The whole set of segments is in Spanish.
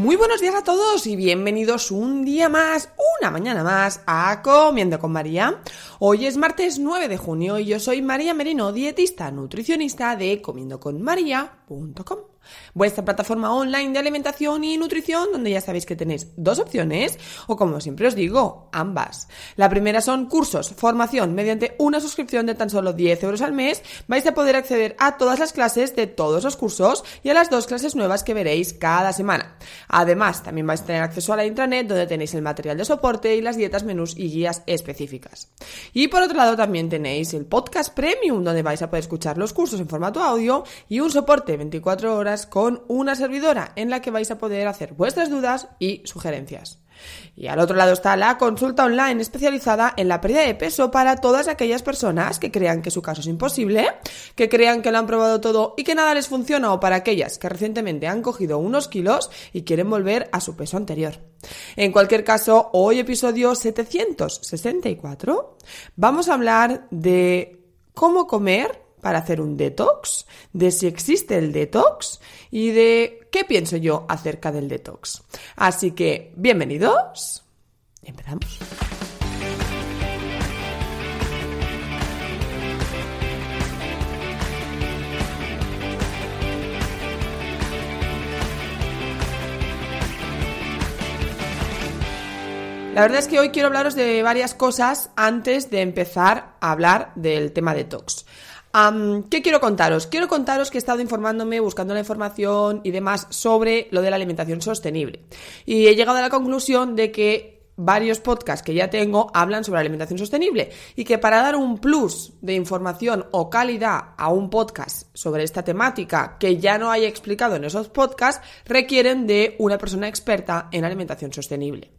Muy buenos días a todos y bienvenidos un día más, una mañana más a Comiendo con María. Hoy es martes 9 de junio y yo soy María Merino, dietista nutricionista de comiendoconmaría.com vuestra plataforma online de alimentación y nutrición, donde ya sabéis que tenéis dos opciones, o como siempre os digo, ambas. La primera son cursos, formación, mediante una suscripción de tan solo 10 euros al mes, vais a poder acceder a todas las clases de todos los cursos y a las dos clases nuevas que veréis cada semana. Además, también vais a tener acceso a la intranet, donde tenéis el material de soporte y las dietas, menús y guías específicas. Y por otro lado, también tenéis el podcast premium, donde vais a poder escuchar los cursos en formato audio y un soporte 24 horas con una servidora en la que vais a poder hacer vuestras dudas y sugerencias. Y al otro lado está la consulta online especializada en la pérdida de peso para todas aquellas personas que crean que su caso es imposible, que crean que lo han probado todo y que nada les funciona o para aquellas que recientemente han cogido unos kilos y quieren volver a su peso anterior. En cualquier caso, hoy episodio 764 vamos a hablar de cómo comer para hacer un detox, de si existe el detox y de qué pienso yo acerca del detox. Así que, bienvenidos. Empezamos. La verdad es que hoy quiero hablaros de varias cosas antes de empezar a hablar del tema detox. ¿Qué quiero contaros? Quiero contaros que he estado informándome, buscando la información y demás sobre lo de la alimentación sostenible. Y he llegado a la conclusión de que varios podcasts que ya tengo hablan sobre alimentación sostenible y que para dar un plus de información o calidad a un podcast sobre esta temática que ya no haya explicado en esos podcasts requieren de una persona experta en alimentación sostenible.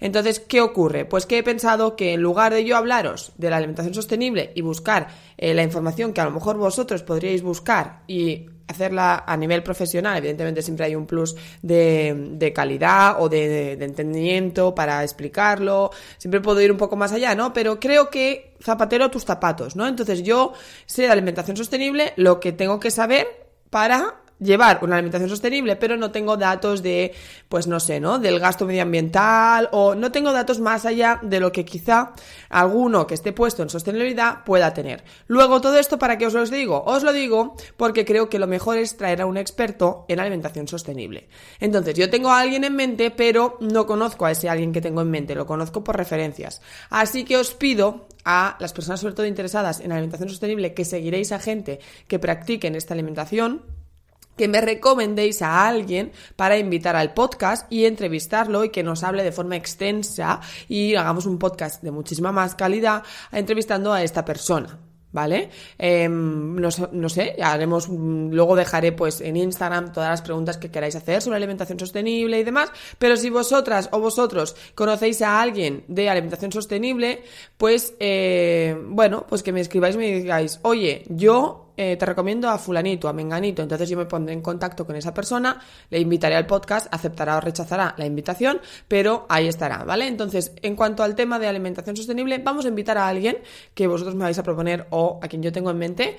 Entonces, ¿qué ocurre? Pues que he pensado que en lugar de yo hablaros de la alimentación sostenible y buscar eh, la información que a lo mejor vosotros podríais buscar y hacerla a nivel profesional, evidentemente siempre hay un plus de, calidad o de, de, entendimiento para explicarlo, siempre puedo ir un poco más allá, ¿no? Pero creo que zapatero tus zapatos, ¿no? Entonces yo sé de alimentación sostenible lo que tengo que saber para llevar una alimentación sostenible, pero no tengo datos de, pues no sé, ¿no? Del gasto medioambiental o no tengo datos más allá de lo que quizá alguno que esté puesto en sostenibilidad pueda tener. Luego, todo esto, ¿para qué os lo digo? Os lo digo porque creo que lo mejor es traer a un experto en alimentación sostenible. Entonces, yo tengo a alguien en mente, pero no conozco a ese alguien que tengo en mente, lo conozco por referencias. Así que os pido a las personas sobre todo interesadas en alimentación sostenible que seguiréis a gente que practiquen esta alimentación que me recomendéis a alguien para invitar al podcast y entrevistarlo y que nos hable de forma extensa y hagamos un podcast de muchísima más calidad entrevistando a esta persona. ¿Vale? Em, no, no, sé, haremos, luego dejaré pues en Instagram todas las preguntas que queráis hacer sobre alimentación sostenible y demás, pero si vosotras o vosotros conocéis a alguien de alimentación sostenible, pues eh, bueno, pues que me escribáis y me digáis, oye, yo eh, te recomiendo a fulanito, a menganito, entonces yo me pondré en contacto con esa persona, le invitaré al podcast, aceptará o rechazará la invitación, pero ahí estará, ¿vale? Entonces, en cuanto al tema de alimentación sostenible, vamos a invitar a alguien que vosotros me vais a proponer o a quien yo tengo en mente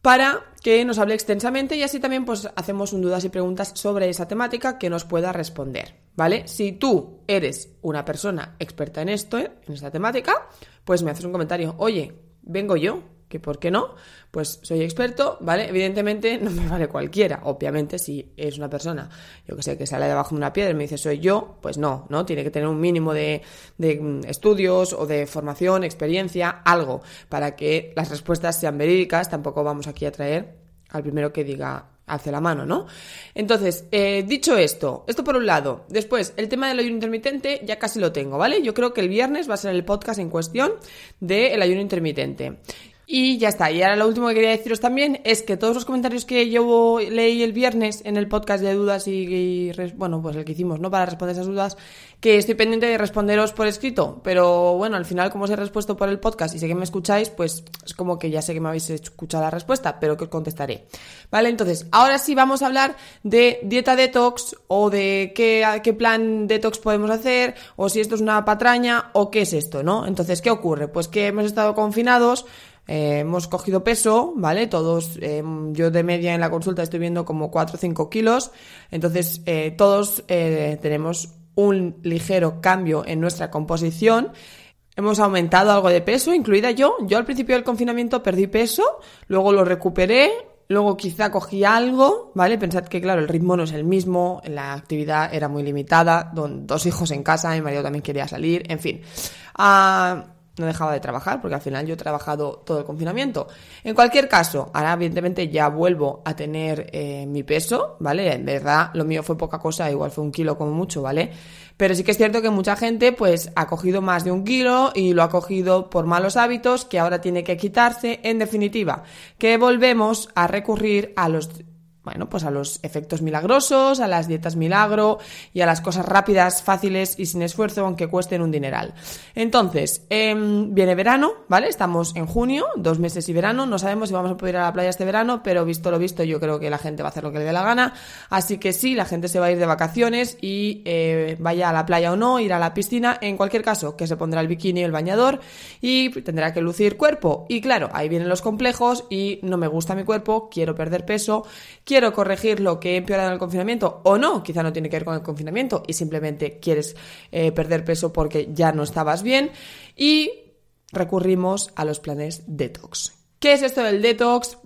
para que nos hable extensamente y así también pues hacemos un dudas y preguntas sobre esa temática que nos pueda responder, ¿vale? Si tú eres una persona experta en esto, en esta temática, pues me haces un comentario, oye, vengo yo, que por qué no, pues soy experto, ¿vale? Evidentemente no me vale cualquiera, obviamente si es una persona, yo que sé, que sale debajo de una piedra y me dice soy yo, pues no, ¿no? Tiene que tener un mínimo de, de mm, estudios o de formación, experiencia, algo, para que las respuestas sean verídicas, tampoco vamos aquí a traer al primero que diga hace la mano, ¿no? Entonces, eh, dicho esto, esto por un lado. Después, el tema del ayuno intermitente ya casi lo tengo, ¿vale? Yo creo que el viernes va a ser el podcast en cuestión del ayuno intermitente. Y ya está. Y ahora lo último que quería deciros también es que todos los comentarios que yo leí el viernes en el podcast de dudas y, bueno, pues el que hicimos, ¿no? Para responder esas dudas, que estoy pendiente de responderos por escrito. Pero bueno, al final, como os he respuesto por el podcast y sé que me escucháis, pues es como que ya sé que me habéis escuchado la respuesta, pero que os contestaré. Vale, entonces, ahora sí vamos a hablar de dieta detox o de qué, qué plan detox podemos hacer, o si esto es una patraña, o qué es esto, ¿no? Entonces, ¿qué ocurre? Pues que hemos estado confinados eh, hemos cogido peso, ¿vale? Todos, eh, yo de media en la consulta estoy viendo como 4 o 5 kilos, entonces eh, todos tenemos un ligero cambio en nuestra composición. Hemos aumentado algo de peso, incluida yo. Yo al principio del confinamiento perdí peso, luego lo recuperé, luego quizá cogí algo, ¿vale? Pensad que, claro, el ritmo no es el mismo, la actividad era muy limitada, dos hijos en casa, mi marido también quería salir, en fin. Ah, no dejaba de trabajar, porque al final yo he trabajado todo el confinamiento. En cualquier caso, ahora evidentemente ya vuelvo a tener eh, mi peso, ¿vale? En verdad, lo mío fue poca cosa, igual fue un kilo como mucho, ¿vale? Pero sí que es cierto que mucha gente pues ha cogido más de un kilo y lo ha cogido por malos hábitos que ahora tiene que quitarse. En definitiva, que volvemos a recurrir a los bueno, pues a los efectos milagrosos, a las dietas milagro y a las cosas rápidas, fáciles y sin esfuerzo, aunque cuesten un dineral. Entonces, em, viene verano, ¿vale? Estamos en junio, dos meses y verano, no sabemos si vamos a poder ir a la playa este verano, pero visto lo visto, yo creo que la gente va a hacer lo que le dé la gana. Así que sí, la gente se va a ir de vacaciones y eh, vaya a la playa o no, ir a la piscina, en cualquier caso, que se pondrá el bikini el bañador y tendrá que lucir cuerpo. Y claro, ahí vienen los complejos y no me gusta mi cuerpo, quiero perder peso, quiero quiero corregir lo que he empeorado en el confinamiento o no, quizá no tiene que ver con el confinamiento y simplemente quieres eh, perder peso porque ya no estabas bien y recurrimos a los planes detox. ¿Qué es esto del detox?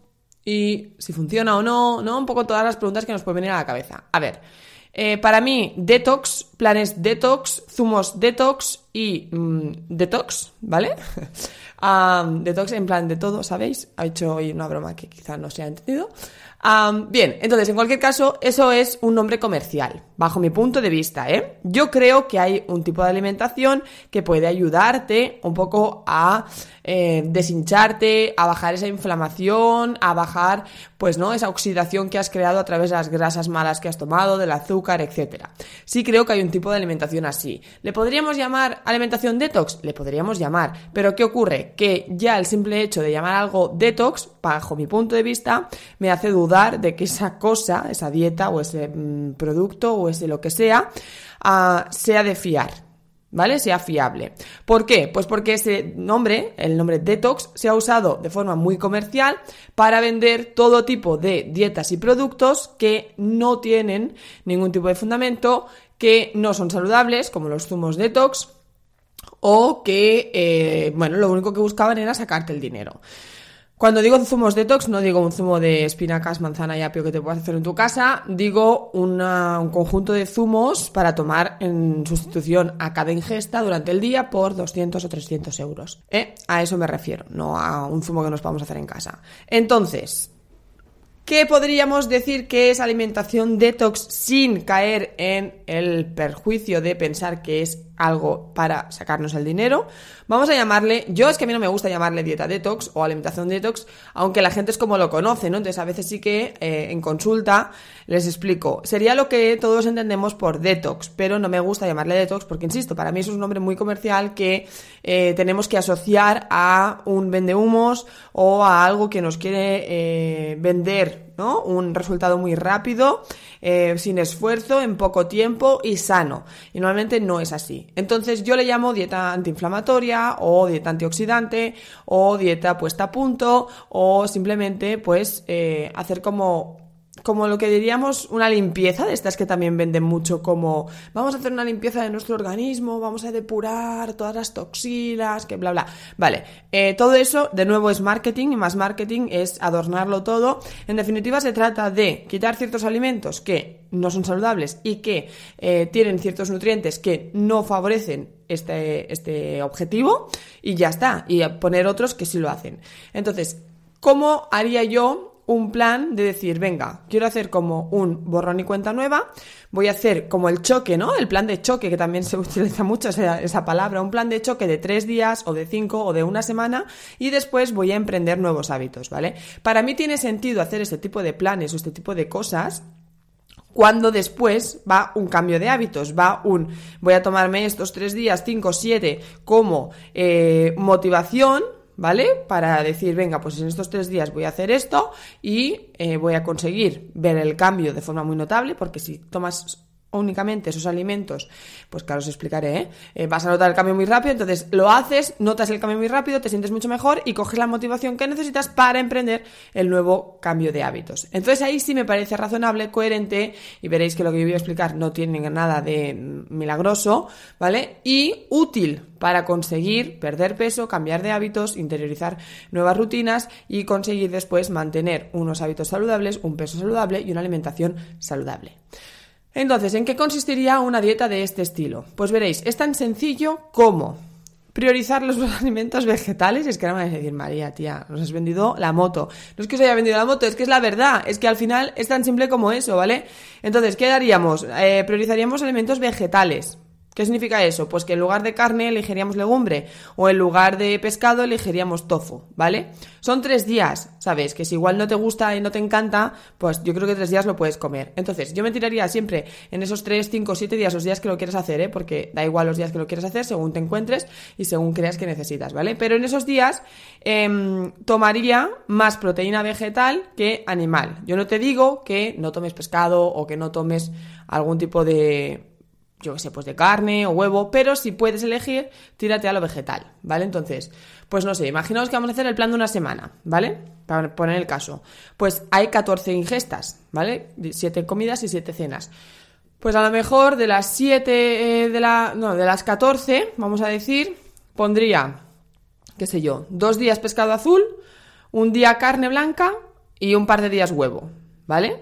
Y si funciona o no, ¿no? Un poco todas las preguntas que nos pueden venir a la cabeza. A ver, eh, para mí, detox, planes detox, zumos detox y mm, detox, ¿vale? detox en plan de todo, ¿sabéis? Ha hecho hoy una broma que quizá no se ha entendido bien, entonces, en cualquier caso, eso es un nombre comercial, bajo mi punto de vista, ¿eh? Yo creo que hay un tipo de alimentación que puede ayudarte un poco a eh, a bajar esa inflamación, a bajar, pues, ¿no? Esa oxidación que has creado a través de las grasas malas que has tomado, del azúcar, etcétera. Sí creo que hay un tipo de alimentación así. ¿Le podríamos llamar alimentación detox? Le podríamos llamar. Pero ¿qué ocurre? Que ya el simple hecho de llamar algo detox, bajo mi punto de vista, me hace dudar de que esa cosa, esa dieta o ese mm, producto o ese lo que sea, ah, sea de fiar. ¿Vale? Sea fiable. ¿Por qué? Pues porque ese nombre, el nombre detox, se ha usado de forma muy comercial para vender todo tipo de dietas y productos que no tienen ningún tipo de fundamento, que no son saludables, como los zumos detox, o que, eh, bueno, lo único que buscaban era sacarte el dinero. Cuando digo zumos detox, no digo un zumo de espinacas, manzana y apio que te puedas hacer en tu casa, digo un conjunto de zumos para tomar en sustitución a cada ingesta durante el día por 200 o 300 euros. ¿Eh? A eso me refiero, no a un zumo que nos podamos hacer en casa. Entonces, ¿qué podríamos decir que es alimentación detox sin caer en el perjuicio de pensar que es algo para sacarnos el dinero. Vamos a llamarle, yo es que a mí no me gusta llamarle dieta detox o alimentación detox, aunque la gente es como lo conoce, ¿no? Entonces a veces sí que eh, en consulta les explico. Sería lo que todos entendemos por detox, pero no me gusta llamarle detox porque, insisto, para mí es un nombre muy comercial que eh, tenemos que asociar a un vendehumos o a algo que nos quiere eh, vender, ¿no? Un resultado muy rápido, sin esfuerzo, en poco tiempo y sano. Y normalmente no es así. Entonces yo le llamo dieta antiinflamatoria o dieta antioxidante o dieta puesta a punto o simplemente pues eh, hacer como como lo que diríamos una limpieza, de estas que también venden mucho como vamos a hacer una limpieza de nuestro organismo, vamos a depurar todas las toxinas, que bla, bla. Vale, eh, todo eso de nuevo es marketing y más marketing es adornarlo todo. En definitiva se trata de quitar ciertos alimentos que no son saludables y que eh, tienen ciertos nutrientes que no favorecen este, este objetivo y ya está, y poner otros que sí lo hacen. Entonces, ¿cómo haría yo un plan de decir, venga, quiero hacer como un borrón y cuenta nueva, voy a hacer como el choque, ¿no? El plan de choque, que también se utiliza mucho esa, esa, palabra, un plan de choque de tres días o de cinco o de una semana y después voy a emprender nuevos hábitos, ¿vale? Para mí tiene sentido hacer este tipo de planes o este tipo de cosas cuando después va un cambio de hábitos, va un voy a tomarme estos tres días, cinco, siete como eh, motivación, ¿vale? Para decir, venga, pues en estos tres días voy a hacer esto y eh, voy a conseguir ver el cambio de forma muy notable, porque si tomas únicamente esos alimentos, pues claro, os explicaré, ¿eh? ¿eh? vas a notar el cambio muy rápido, entonces lo haces, notas el cambio muy rápido, te sientes mucho mejor y coges la motivación que necesitas para emprender el nuevo cambio de hábitos. Entonces ahí sí me parece razonable, coherente y veréis que lo que yo voy a explicar no tiene nada de milagroso, ¿vale? Y útil para conseguir perder peso, cambiar de hábitos, interiorizar nuevas rutinas y conseguir después mantener unos hábitos saludables, un peso saludable y una alimentación saludable. Entonces, ¿en qué consistiría una dieta de este estilo? Pues veréis, es tan sencillo como priorizar los alimentos vegetales. Es que ahora me vas a decir, María, tía, nos has vendido la moto. No es que os haya vendido la moto, es que es la verdad. Es que al final es tan simple como eso, ¿vale? Entonces, ¿qué haríamos? Eh, priorizaríamos alimentos vegetales. ¿Qué significa eso? Pues que en lugar de carne elegiríamos legumbre o en lugar de pescado elegiríamos tofu, ¿vale? Son tres días, ¿sabes? Que si igual no te gusta y no te encanta, pues yo creo que tres días lo puedes comer. Entonces, yo me tiraría siempre en esos tres, cinco, siete días, los días que lo quieras hacer, ¿eh? Porque da igual los días que lo quieras hacer según te encuentres y según creas que necesitas, ¿vale? Pero en esos días em, tomaría más proteína vegetal que animal. Yo no te digo que no tomes pescado o que no tomes algún tipo de yo qué sé, pues de carne o huevo, pero si puedes elegir, tírate a lo vegetal, ¿vale? Entonces, pues no sé, imaginaos que vamos a hacer el plan de una semana, ¿vale? Para poner el caso. Pues hay 14 ingestas, ¿vale? 7 comidas y 7 cenas. Pues a lo mejor de las 7, eh, de la, no, de las 14, vamos a decir, pondría, qué sé yo, dos días pescado azul, un día carne blanca y un par de días huevo, ¿vale?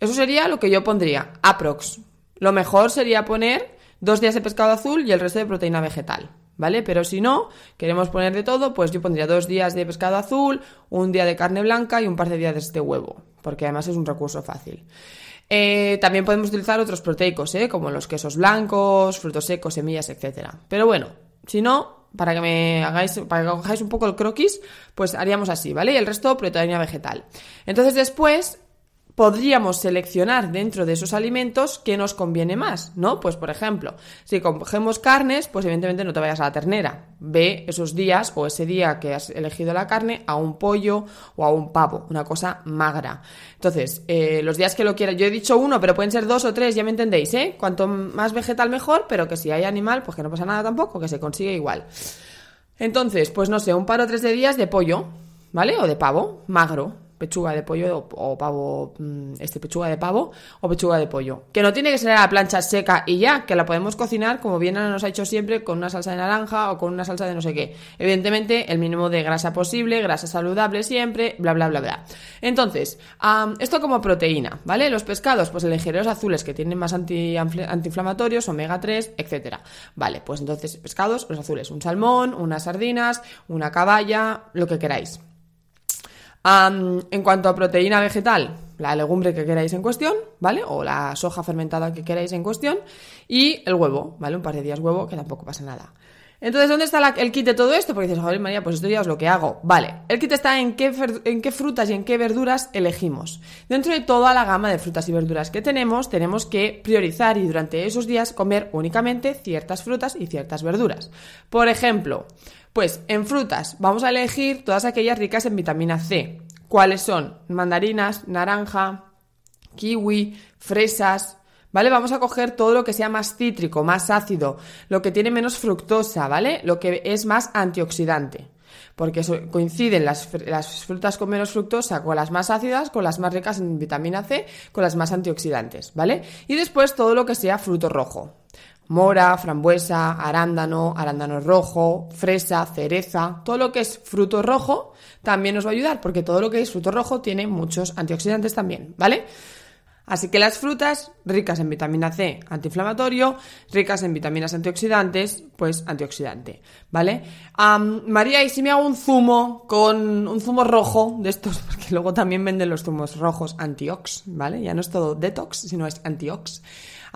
Eso sería lo que yo pondría, aprox, lo mejor sería poner dos días de pescado azul y el resto de proteína vegetal, ¿vale? Pero si no, queremos poner de todo, pues yo pondría dos días de pescado azul, un día de carne blanca y un par de días de huevo, porque además es un recurso fácil. Eh, también podemos utilizar otros proteicos, ¿eh? como los quesos blancos, frutos secos, semillas, etc. Pero bueno, si no, para que me hagáis, para que cojáis un poco el croquis, pues haríamos así, ¿vale? Y el resto proteína vegetal. Entonces después podríamos seleccionar dentro de esos alimentos qué nos conviene más, ¿no? Pues por ejemplo, si cogemos carnes, pues evidentemente no te vayas a la ternera. Ve esos días o ese día que has elegido la carne a un pollo o a un pavo, una cosa magra. Entonces, eh, los días que lo quieras, yo he dicho uno, pero pueden ser dos o tres, ya me entendéis, ¿eh? Cuanto más vegetal mejor, pero que si hay animal, pues que no pasa nada tampoco, que se consigue igual. Entonces, pues no sé, un par o tres de días de pollo, ¿vale? O de pavo, magro, pechuga de pollo o, pavo, mm, este pechuga de pavo o pechuga de pollo. Que no tiene que ser a la plancha seca y ya, que la podemos cocinar como bien nos ha hecho siempre con una salsa de naranja o con una salsa de no sé qué. Evidentemente, el mínimo de grasa posible, grasa saludable siempre, bla, bla, bla, bla. Entonces, esto como proteína, ¿vale? Los pescados, pues elegiré los azules que tienen más anti, antiinflamatorios, omega 3, etcétera. Vale, pues entonces pescados, los azules, un salmón, unas sardinas, una caballa, lo que queráis en cuanto a proteína vegetal, la legumbre que queráis en cuestión, ¿vale? O la soja fermentada que queráis en cuestión. Y el huevo, ¿vale? Un par de días huevo, que tampoco pasa nada. Entonces, ¿dónde está el kit de todo esto? Porque dices, joder, María, pues esto ya es lo que hago. Vale, el kit está en qué, en qué frutas y en qué verduras elegimos. Dentro de toda la gama de frutas y verduras que tenemos, tenemos que priorizar y durante esos días comer únicamente ciertas frutas y ciertas verduras. Por ejemplo, pues en frutas vamos a elegir todas aquellas ricas en vitamina C. ¿Cuáles son? Mandarinas, naranja, kiwi, fresas, ¿vale? Vamos a coger todo lo que sea más cítrico, más ácido, lo que tiene menos fructosa, ¿vale? Lo que es más antioxidante. porque coinciden las, las frutas con menos fructosa con las más ácidas, con las más ricas en vitamina C, con las más antioxidantes, ¿vale? Y después todo lo que sea fruto rojo. Mora, frambuesa, arándano, arándano rojo, fresa, cereza, todo lo que es fruto rojo también nos va a ayudar porque todo lo que es fruto rojo tiene muchos antioxidantes también, ¿vale? Así que las frutas ricas en vitamina C, antiinflamatorio, ricas en vitaminas antioxidantes, pues antioxidante, ¿vale? María, ¿y si me hago un zumo con un zumo rojo de estos? Porque luego también venden los zumos rojos antiox, ¿vale? Ya no es todo detox, sino es antiox.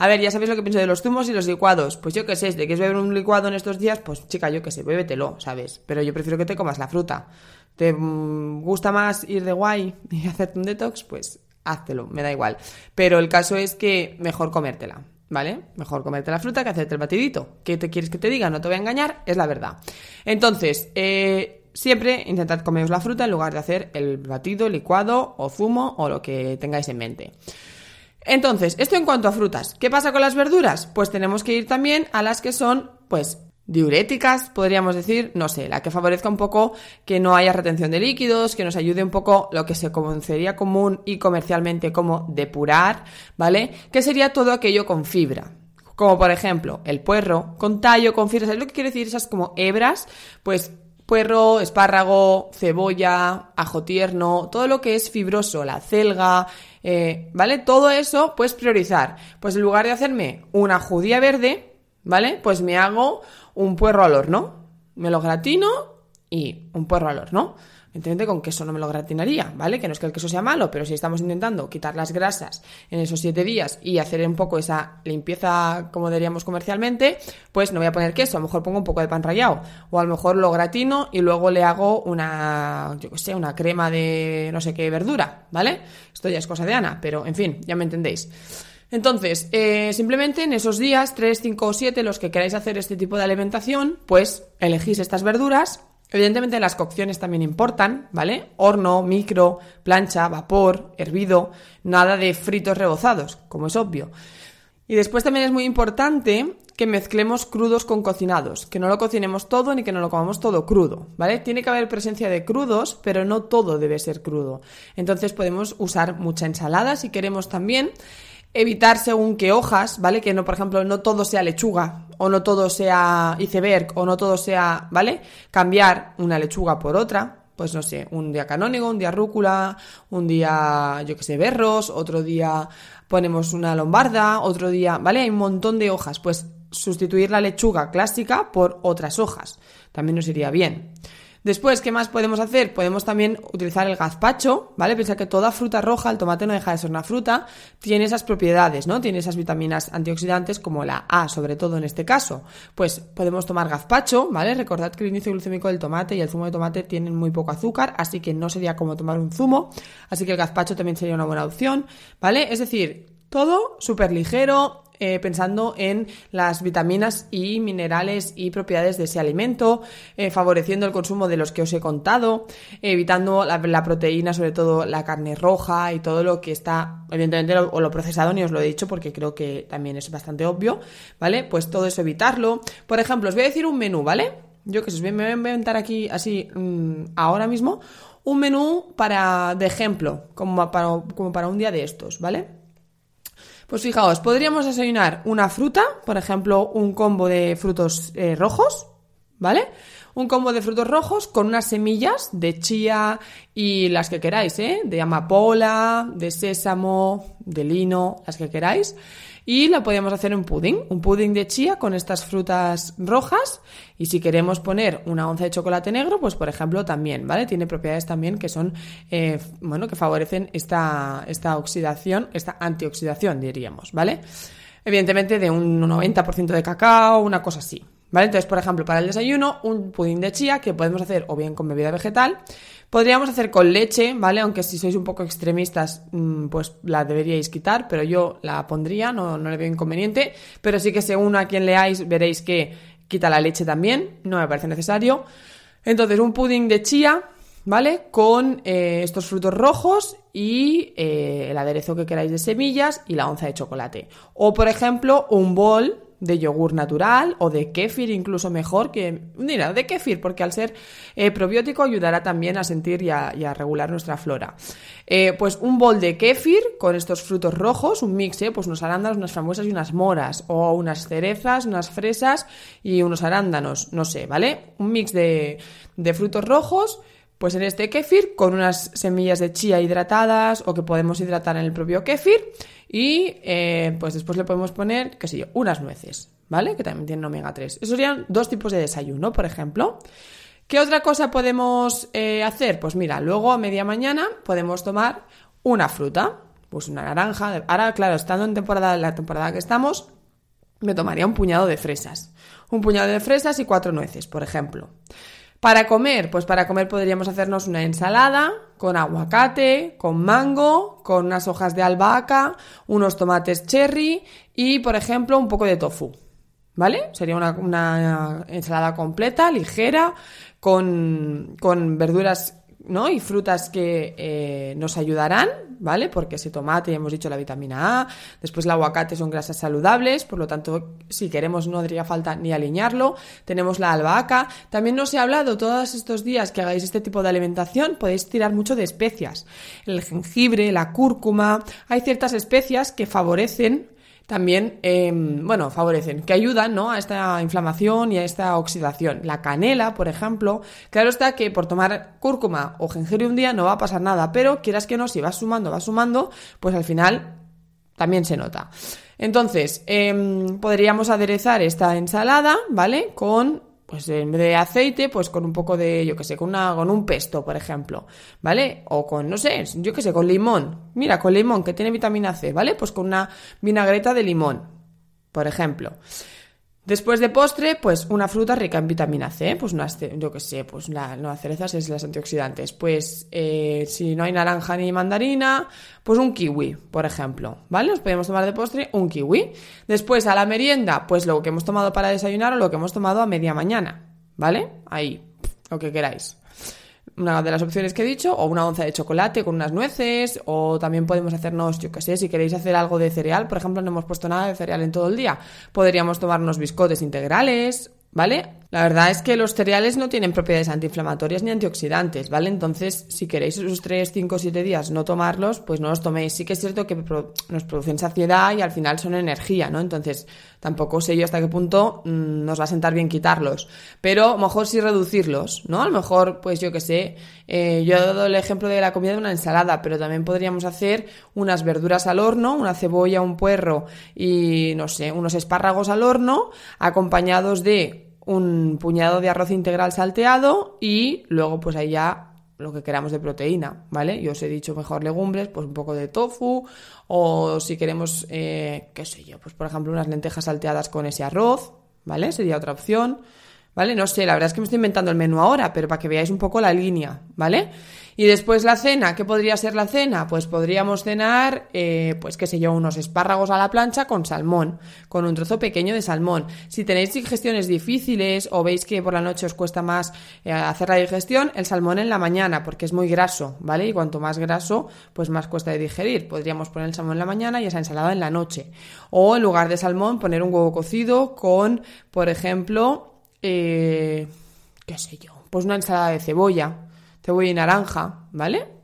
A ver, ya sabéis lo que pienso de los zumos y los licuados. Pues yo qué sé, de que es beber un licuado en estos días, pues chica, yo qué sé, bébetelo, ¿sabes? Pero yo prefiero que te comas la fruta. ¿Te mm, gusta más ir de guay y hacerte un detox? Pues háztelo, me da igual. Pero el caso es que mejor comértela, ¿vale? Mejor comerte la fruta que hacerte el batidito. ¿Qué te quieres que te diga? No te voy a engañar, es la verdad. Entonces, eh, siempre intentad comeros la fruta en lugar de hacer el batido, licuado o zumo o lo que tengáis en mente. Entonces, esto en cuanto a frutas. ¿Qué pasa con las verduras? Pues tenemos que ir también a las que son, pues, diuréticas, podríamos decir, no sé, la que favorezca un poco que no haya retención de líquidos, que nos ayude un poco lo que se conocería común y comercialmente como depurar, ¿vale? Que sería todo aquello con fibra. Como por ejemplo, el puerro, con tallo, con fibra. ¿Sabes lo que quiere decir? Esas como hebras, pues puerro, espárrago, cebolla, ajo tierno, todo lo que es fibroso, la celga, eh, ¿vale? Todo eso, pues priorizar. Pues en lugar de hacerme una judía verde, ¿vale? Pues me hago un puerro al horno. Me lo gratino y un puerro al horno. Entiende con queso no me lo gratinaría, ¿vale? Que no es que el queso sea malo, pero si estamos intentando quitar las grasas en esos siete días y hacer un poco esa limpieza, como diríamos comercialmente, pues no voy a poner queso, a lo mejor pongo un poco de pan rallado, o a lo mejor lo gratino y luego le hago una, yo qué sé, una crema de no sé qué verdura, ¿vale? Esto ya es cosa de Ana, pero en fin, ya me entendéis. Entonces, eh, simplemente en esos días, 3, 5 o 7, los que queráis hacer este tipo de alimentación, pues elegís estas verduras Evidentemente las cocciones también importan, ¿vale? Horno, micro, plancha, vapor, hervido, nada de fritos rebozados, como es obvio. Y después también es muy importante que mezclemos crudos con cocinados, que no lo cocinemos todo ni que no lo comamos todo crudo, ¿vale? Tiene que haber presencia de crudos, pero no todo debe ser crudo. Entonces podemos usar mucha ensalada si queremos también evitar según qué hojas, ¿vale? Que no, por ejemplo, no todo sea lechuga, o no todo sea iceberg, o no todo sea, ¿vale? Cambiar una lechuga por otra, pues no sé, un día canónigo, un día rúcula, un día, yo que sé, berros, otro día ponemos una lombarda, otro día, ¿vale? Hay un montón de hojas, pues sustituir la lechuga clásica por otras hojas, también nos iría bien. Después, ¿qué más podemos hacer? Podemos también utilizar el gazpacho, ¿vale? Pensar que toda fruta roja, el tomate no deja de ser una fruta, tiene esas propiedades, ¿no? Tiene esas vitaminas antioxidantes como la A, sobre todo en este caso. Pues podemos tomar gazpacho, ¿vale? Recordad que el índice glucémico del tomate y el zumo de tomate tienen muy poco azúcar, así que no sería como tomar un zumo, así que el gazpacho también sería una buena opción, ¿vale? Es decir, todo súper ligero, eh, pensando en las vitaminas y minerales y propiedades de ese alimento, eh, favoreciendo el consumo de los que os he contado, evitando la, proteína, sobre todo la carne roja y todo lo que está, evidentemente, o lo procesado, ni os lo he dicho porque creo que también es bastante obvio, ¿vale? Pues todo eso evitarlo. Por ejemplo, os voy a decir un menú, ¿vale? Yo que sé, me voy a inventar aquí así mm, ahora mismo un menú para de ejemplo, como para, como para un día de estos, ¿vale? Pues fijaos, podríamos desayunar una fruta, por ejemplo, un combo de frutos eh, rojos, ¿vale? Un combo de frutos rojos con unas semillas de chía y las que queráis, ¿eh? De amapola, de sésamo, de lino, las que queráis. Y lo podemos hacer en pudding, un pudding de chía con estas frutas rojas. Y si queremos poner una onza de chocolate negro, pues por ejemplo también, ¿vale? Tiene propiedades también que son, eh, bueno, que favorecen esta, esta oxidación, esta antioxidación, diríamos, ¿vale? Evidentemente de un 90% de cacao, una cosa así, ¿vale? Entonces, por ejemplo, para el desayuno, un pudding de chía que podemos hacer o bien con bebida vegetal, Podríamos hacer con leche, ¿vale? Aunque si sois un poco extremistas, mm, pues la deberíais quitar, pero yo la pondría, no, no le veo inconveniente. Pero sí que según a quien leáis, veréis que quita la leche también, no me parece necesario. Entonces, un pudding de chía, ¿vale? Con eh, estos frutos rojos y eh, el aderezo que queráis de semillas y la onza de chocolate. O, por ejemplo, un bol de yogur natural o de kéfir incluso mejor que, mira, de kéfir porque al ser eh, probiótico ayudará también a sentir y a, regular nuestra flora. Eh, pues un bol de kéfir con estos frutos rojos, un mix, eh, pues unos arándanos, unas frambuesas y unas moras o unas cerezas, unas fresas y unos arándanos, no sé, ¿vale? Un mix de, de frutos rojos pues en este kéfir con unas semillas de chía hidratadas o que podemos hidratar en el propio kéfir y eh, pues después le podemos poner, qué sé yo, unas nueces, ¿vale? Que también tienen omega 3. Esos serían dos tipos de desayuno, por ejemplo. ¿Qué otra cosa podemos eh, hacer? Pues mira, luego a media mañana podemos tomar una fruta, pues una naranja. Ahora, claro, estando en temporada, la temporada que estamos, me tomaría un puñado de fresas. Un puñado de fresas y cuatro nueces, por ejemplo. Para comer, pues para comer podríamos hacernos una ensalada con aguacate, con mango, con unas hojas de albahaca, unos tomates cherry y, por ejemplo, un poco de tofu. ¿Vale? Sería una, ensalada completa, ligera, con, con verduras ¿no? Y frutas que eh, nos ayudarán, ¿vale? Porque ese tomate, ya hemos dicho la vitamina A, después el aguacate son grasas saludables, por lo tanto, si queremos no haría falta ni alinearlo. Tenemos la albahaca. También nos he hablado todos estos días que hagáis este tipo de alimentación, podéis tirar mucho de especias. El jengibre, la cúrcuma, hay ciertas especias que favorecen también, em, bueno, favorecen, que ayudan ¿no? a esta inflamación y a esta oxidación. La canela, por ejemplo, claro está que por tomar cúrcuma o jengibre un día no va a pasar nada, pero quieras que no, si vas sumando, vas sumando, pues al final también se nota. Entonces, em, podríamos aderezar esta ensalada, ¿vale? Con pues en vez de aceite, pues con un poco de, yo que sé, con, una, con un pesto, por ejemplo, ¿vale? O con, no sé, yo que sé, con limón. Mira, con limón, que tiene vitamina C, ¿vale? Pues con una vinagreta de limón, por ejemplo. Después de postre, pues una fruta rica en vitamina C, pues unas, yo que sé, pues no, cerezas es las antioxidantes. Pues eh, si no hay naranja ni mandarina, pues un kiwi, por ejemplo, ¿vale? Nos podemos tomar de postre un kiwi. Después a la merienda, pues lo que hemos tomado para desayunar o lo que hemos tomado a media mañana, ¿vale? Ahí, lo que queráis una de las opciones que he dicho, o una onza de chocolate con unas nueces, o también podemos hacernos, yo qué sé, si queréis hacer algo de cereal, por ejemplo, no hemos puesto nada de cereal en todo el día, podríamos tomarnos biscotes integrales, ¿vale? La verdad es que los cereales no tienen propiedades antiinflamatorias ni antioxidantes, ¿vale? Entonces, si queréis esos 3, 5, 7 días no tomarlos, pues no los toméis. Sí que es cierto que nos producen saciedad y al final son energía, ¿no? Entonces, tampoco sé yo hasta qué punto mm, nos va a sentar bien quitarlos. Pero mejor sí reducirlos, ¿no? A lo mejor, pues yo que sé, eh, yo he dado el ejemplo de la comida de una ensalada, pero también podríamos hacer unas verduras al horno, una cebolla, un puerro y, no sé, unos espárragos al horno, acompañados de un puñado de arroz integral salteado y luego pues ahí ya lo que queramos de proteína, ¿vale? Yo os he dicho mejor legumbres, pues un poco de tofu o si queremos, eh, qué sé yo, pues por ejemplo unas lentejas salteadas con ese arroz, ¿vale? Sería otra opción, ¿vale? No sé, la verdad es que me estoy inventando el menú ahora, pero para que veáis un poco la línea, ¿vale? Y después la cena, ¿qué podría ser la cena? Pues podríamos cenar, eh, pues qué sé yo, unos espárragos a la plancha con salmón, con un trozo pequeño de salmón. Si tenéis digestiones difíciles o veis que por la noche os cuesta más eh, hacer la digestión, el salmón en la mañana, porque es muy graso, ¿vale? Y cuanto más graso, pues más cuesta de digerir. Podríamos poner el salmón en la mañana y esa ensalada en la noche. O en lugar de salmón, poner un huevo cocido con, por ejemplo, eh, qué sé yo, pues una ensalada de cebolla cebolla y naranja, ¿vale?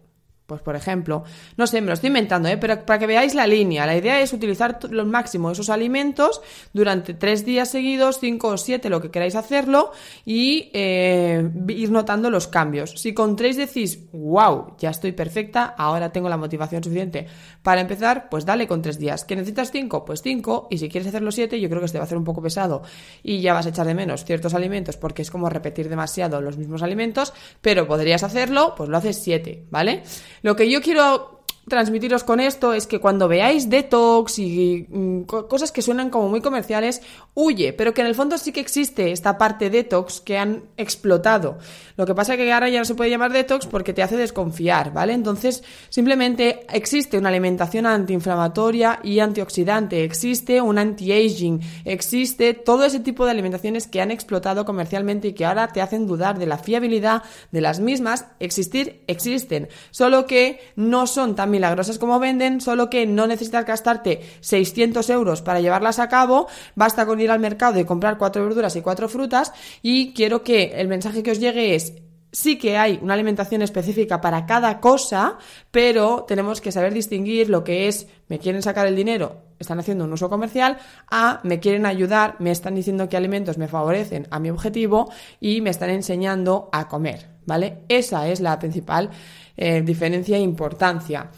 Pues por ejemplo, no sé, me lo estoy inventando, ¿eh? pero para que veáis la línea, la idea es utilizar lo máximo esos alimentos durante tres días seguidos, cinco o siete, lo que queráis hacerlo, y eh, ir notando los cambios. Si con tres decís, wow, ya estoy perfecta, ahora tengo la motivación suficiente para empezar, pues dale con tres días. ¿Que necesitas cinco? Pues cinco, y si quieres hacerlo siete, yo creo que se te va a hacer un poco pesado y ya vas a echar de menos ciertos alimentos porque es como repetir demasiado los mismos alimentos, pero podrías hacerlo, pues lo haces siete, ¿vale? Lo que yo quiero transmitiros con esto es que cuando veáis detox y mm, cosas que suenan como muy comerciales, huye, pero que en el fondo sí que existe esta parte detox que han explotado. Lo que pasa es que ahora ya no se puede llamar detox porque te hace desconfiar, ¿vale? Entonces, simplemente existe una alimentación antiinflamatoria y antioxidante, existe un anti-aging, existe todo ese tipo de alimentaciones que han explotado comercialmente y que ahora te hacen dudar de la fiabilidad de las mismas. Existir, existen, solo que no son tan milagrosas como venden, solo que no necesitas gastarte 600 euros para llevarlas a cabo, basta con ir al mercado y comprar cuatro verduras y cuatro frutas. Y quiero que el mensaje que os llegue es sí que hay una alimentación específica para cada cosa, pero tenemos que saber distinguir lo que es me quieren sacar el dinero, están haciendo un uso comercial, a me quieren ayudar, me están diciendo qué alimentos me favorecen a mi objetivo y me están enseñando a comer, ¿vale? Esa es la principal eh, diferencia e importancia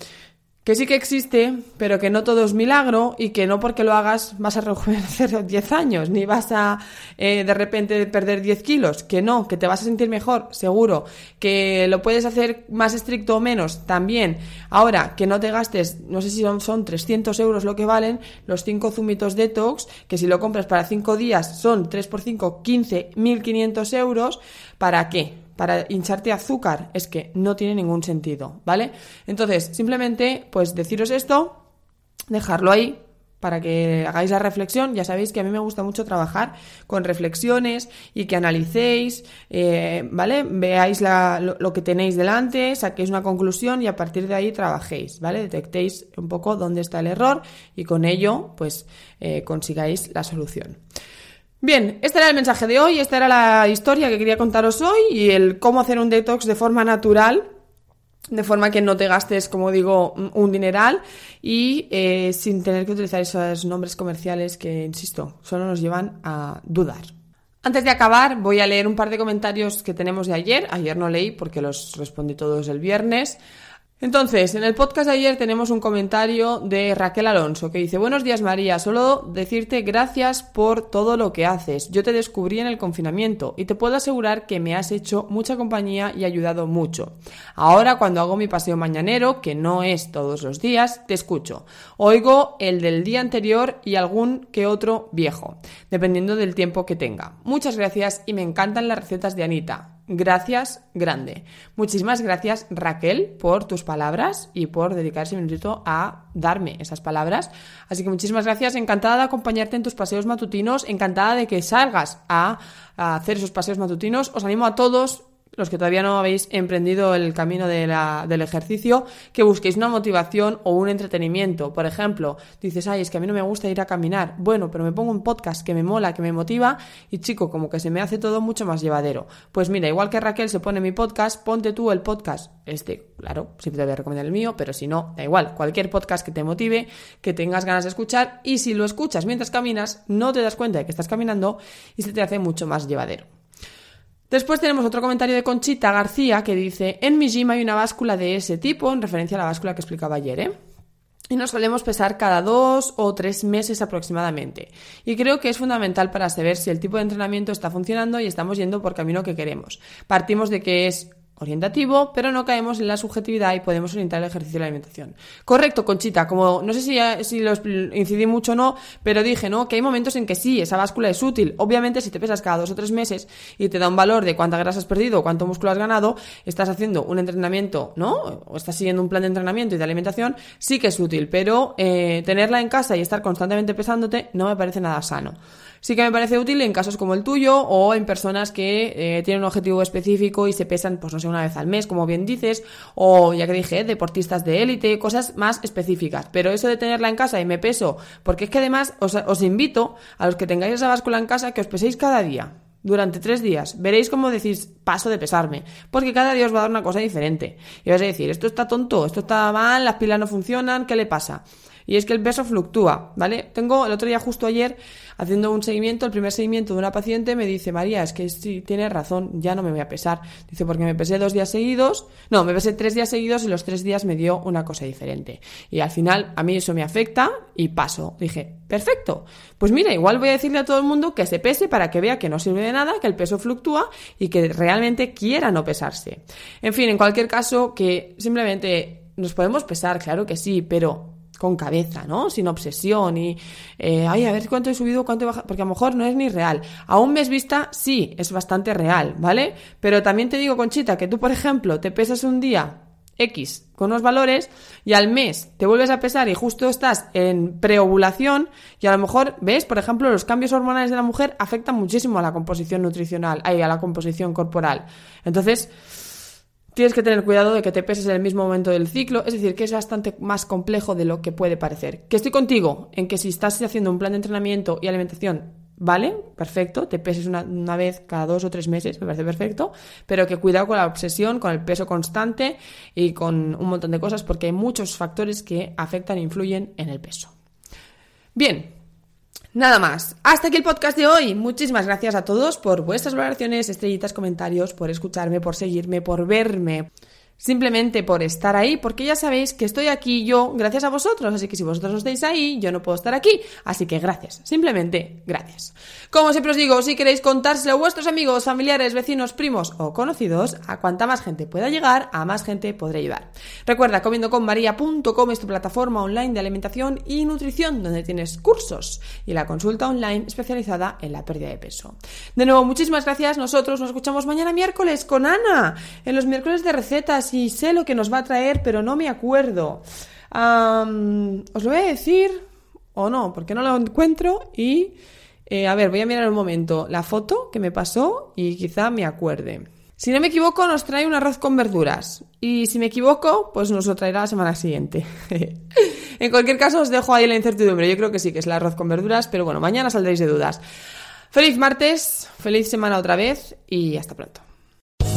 que sí que existe, pero que no todo es milagro y que no porque lo hagas vas a rejuvenecer 10 años, ni vas a eh, de repente perder 10 kilos, que no, que te vas a sentir mejor, seguro, que lo puedes hacer más estricto o menos, también. Ahora, que no te gastes, no sé si son, son 300 euros lo que valen, los 5 zumitos detox, que si lo compras para 5 días son 3 por 5, 15, 1500 euros, ¿para qué? Para hincharte azúcar, es que no tiene ningún sentido, ¿vale? Entonces, simplemente, pues deciros esto, dejarlo ahí, para que hagáis la reflexión. Ya sabéis que a mí me gusta mucho trabajar con reflexiones y que analicéis, eh, ¿vale? Veáis lo, que tenéis delante, saquéis una conclusión y a partir de ahí trabajéis, ¿vale? Detectéis un poco dónde está el error y con ello, pues, eh, consigáis la solución. Bien, este era el mensaje de hoy, esta era la historia que quería contaros hoy y el cómo hacer un detox de forma natural, de forma que no te gastes, como digo, un dineral y eh, sin tener que utilizar esos nombres comerciales que, insisto, solo nos llevan a dudar. Antes de acabar, voy a leer un par de comentarios que tenemos de ayer. Ayer no leí porque los respondí todos el viernes. Entonces, en el podcast de ayer tenemos un comentario de Raquel Alonso que dice, buenos días María, solo decirte gracias por todo lo que haces. Yo te descubrí en el confinamiento y te puedo asegurar que me has hecho mucha compañía y ayudado mucho. Ahora cuando hago mi paseo mañanero, que no es todos los días, te escucho. Oigo el del día anterior y algún que otro viejo, dependiendo del tiempo que tenga. Muchas gracias y me encantan las recetas de Anita gracias grande. Muchísimas gracias Raquel por tus palabras y por dedicarse un minutito a darme esas palabras. Así que muchísimas gracias, encantada de acompañarte en tus paseos matutinos, encantada de que salgas a, a hacer esos paseos matutinos. Os animo a todos los que todavía no habéis emprendido el camino del ejercicio, que busquéis una motivación o un entretenimiento. Por ejemplo, dices, ay, es que a mí no me gusta ir a caminar. Bueno, pero me pongo un podcast que me mola, que me motiva y chico, como que se me hace todo mucho más llevadero. Pues mira, igual que Raquel se pone mi podcast, ponte tú el podcast. Este, claro, siempre te voy a recomendar el mío, pero si no, da igual. Cualquier podcast que te motive, que tengas ganas de escuchar y si lo escuchas mientras caminas, no te das cuenta de que estás caminando y se te hace mucho más llevadero. Después tenemos otro comentario de Conchita García que dice, en mi gym hay una báscula de ese tipo, en referencia a la báscula que explicaba ayer, ¿eh? Y nos solemos pesar cada dos o tres meses aproximadamente. Y creo que es fundamental para saber si el tipo de entrenamiento está funcionando y estamos yendo por camino que queremos. Partimos de que es orientativo, pero no caemos en la subjetividad y podemos orientar el ejercicio de la alimentación. Correcto, Conchita, como no sé si, si lo incidí mucho o no, pero dije, ¿no? Que hay momentos en que sí, esa báscula es útil. Obviamente, si te pesas cada dos o tres meses y te da un valor de cuánta grasa has perdido o cuánto músculo has ganado, estás haciendo un entrenamiento, ¿no? O estás siguiendo un plan de entrenamiento y de alimentación, sí que es útil, pero eh, tenerla en casa y estar constantemente pesándote no me parece nada sano sí que me parece útil en casos como el tuyo o en personas que eh, tienen un objetivo específico y se pesan, pues no sé, una vez al mes, como bien dices, o ya que dije, deportistas de élite, cosas más específicas. Pero eso de tenerla en casa y me peso, porque es que además os, os invito a los que tengáis esa báscula en casa que os peséis cada día durante tres días. Veréis cómo decís, paso de pesarme. Porque cada día os va a dar una cosa diferente. Y vais a decir, esto está tonto, esto está mal, las pilas no funcionan, ¿qué le pasa? Y es que el peso fluctúa, ¿vale? Tengo el otro día justo ayer haciendo un seguimiento, el primer seguimiento de una paciente me dice, María, es que sí, tienes razón, ya no me voy a pesar. Dice, porque me pesé dos días seguidos, no, me pesé tres días seguidos y los tres días me dio una cosa diferente. Y al final a mí eso me afecta y paso. Dije, perfecto. Pues mira, igual voy a decirle a todo el mundo que se pese para que vea que no sirve de nada, que el peso fluctúa y que realmente quiera no pesarse. En fin, en cualquier caso, que simplemente nos podemos pesar, claro que sí, pero con cabeza, ¿no? Sin obsesión y, eh, ay, a ver cuánto he subido, cuánto he bajado, porque a lo mejor no es ni real. A un mes vista, sí, es bastante real, ¿vale? Pero también te digo, Conchita, que tú, por ejemplo, te pesas un día X con unos valores y al mes te vuelves a pesar y justo estás en preovulación y a lo mejor ves, por ejemplo, los cambios hormonales de la mujer afectan muchísimo a la composición nutricional, ay, a la composición corporal. Entonces, Tienes que tener cuidado de que te peses en el mismo momento del ciclo, es decir, que es bastante más complejo de lo que puede parecer. Que estoy contigo en que si estás haciendo un plan de entrenamiento y alimentación, vale, perfecto, te peses una, vez cada dos o tres meses, me parece perfecto, pero que cuidado con la obsesión, con el peso constante y con un montón de cosas, porque hay muchos factores que afectan e influyen en el peso. Bien, Nada más. Hasta aquí el podcast de hoy. Muchísimas gracias a todos por vuestras valoraciones, estrellitas, comentarios, por escucharme, por seguirme, por verme simplemente por estar ahí, porque ya sabéis que estoy aquí yo gracias a vosotros, así que si vosotros no estáis ahí, yo no puedo estar aquí, así que gracias, simplemente gracias. Como siempre os digo, si queréis contárselo a vuestros amigos, familiares, vecinos, primos o conocidos, a cuanta más gente pueda llegar, a más gente podré ayudar. Recuerda, comiendoconmaria.com es tu plataforma online de alimentación y nutrición, donde tienes cursos y la consulta online especializada en la pérdida de peso. De nuevo, muchísimas gracias, nosotros nos escuchamos mañana miércoles con Ana, en los miércoles de recetas y sé lo que nos va a traer, pero no me acuerdo. os lo voy a decir o no, porque no lo encuentro y... Eh, a ver, voy a mirar un momento la foto que me pasó y quizá me acuerde. Si no me equivoco, nos trae un arroz con verduras. Y si me equivoco, pues nos lo traerá la semana siguiente. en cualquier caso, os dejo ahí la incertidumbre. Yo creo que sí, que es el arroz con verduras, pero bueno, mañana saldréis de dudas. Feliz martes, feliz semana otra vez y hasta pronto.